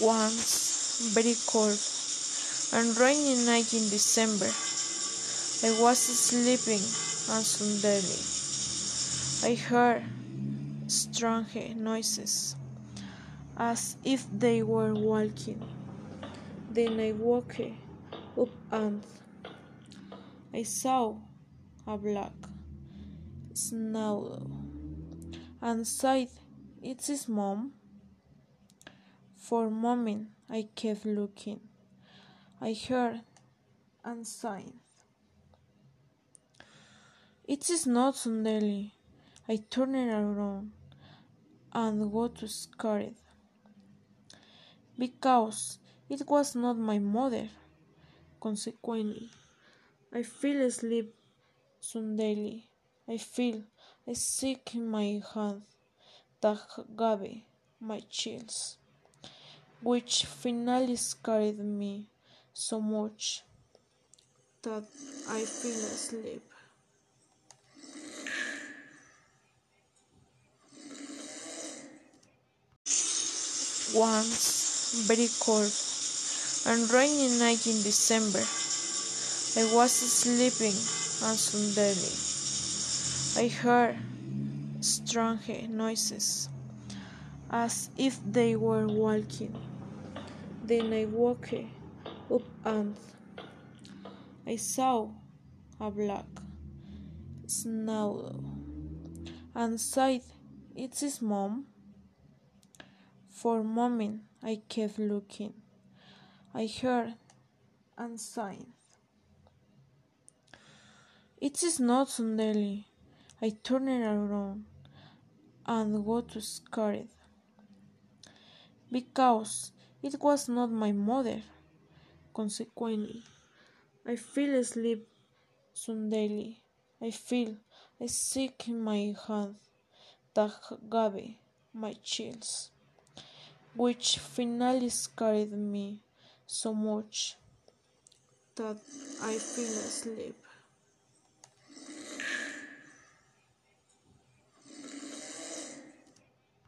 Once, very cold and rainy night in December, I was sleeping and suddenly I heard strange noises as if they were walking. Then I woke up and I saw a black shadow and said, It's his mom. For a moment I kept looking. I heard and sighed. It is not suddenly. I turned around and got scared because it was not my mother. Consequently, I fell asleep suddenly. I feel a sick in my hand that gave my chills, which finally scared me so much that I fell asleep. Once, very cold and rainy night in December, I was sleeping and suddenly I heard strange noises as if they were walking. Then I woke eh, up and I saw a black shadow and said, It's his mom. For a moment I kept looking. I heard and sighed. It is not suddenly. I turned around and got scared because it was not my mother. Consequently, I fell asleep suddenly. I feel a sick in my hand that gave my chills, which finally scared me so much that I fell asleep.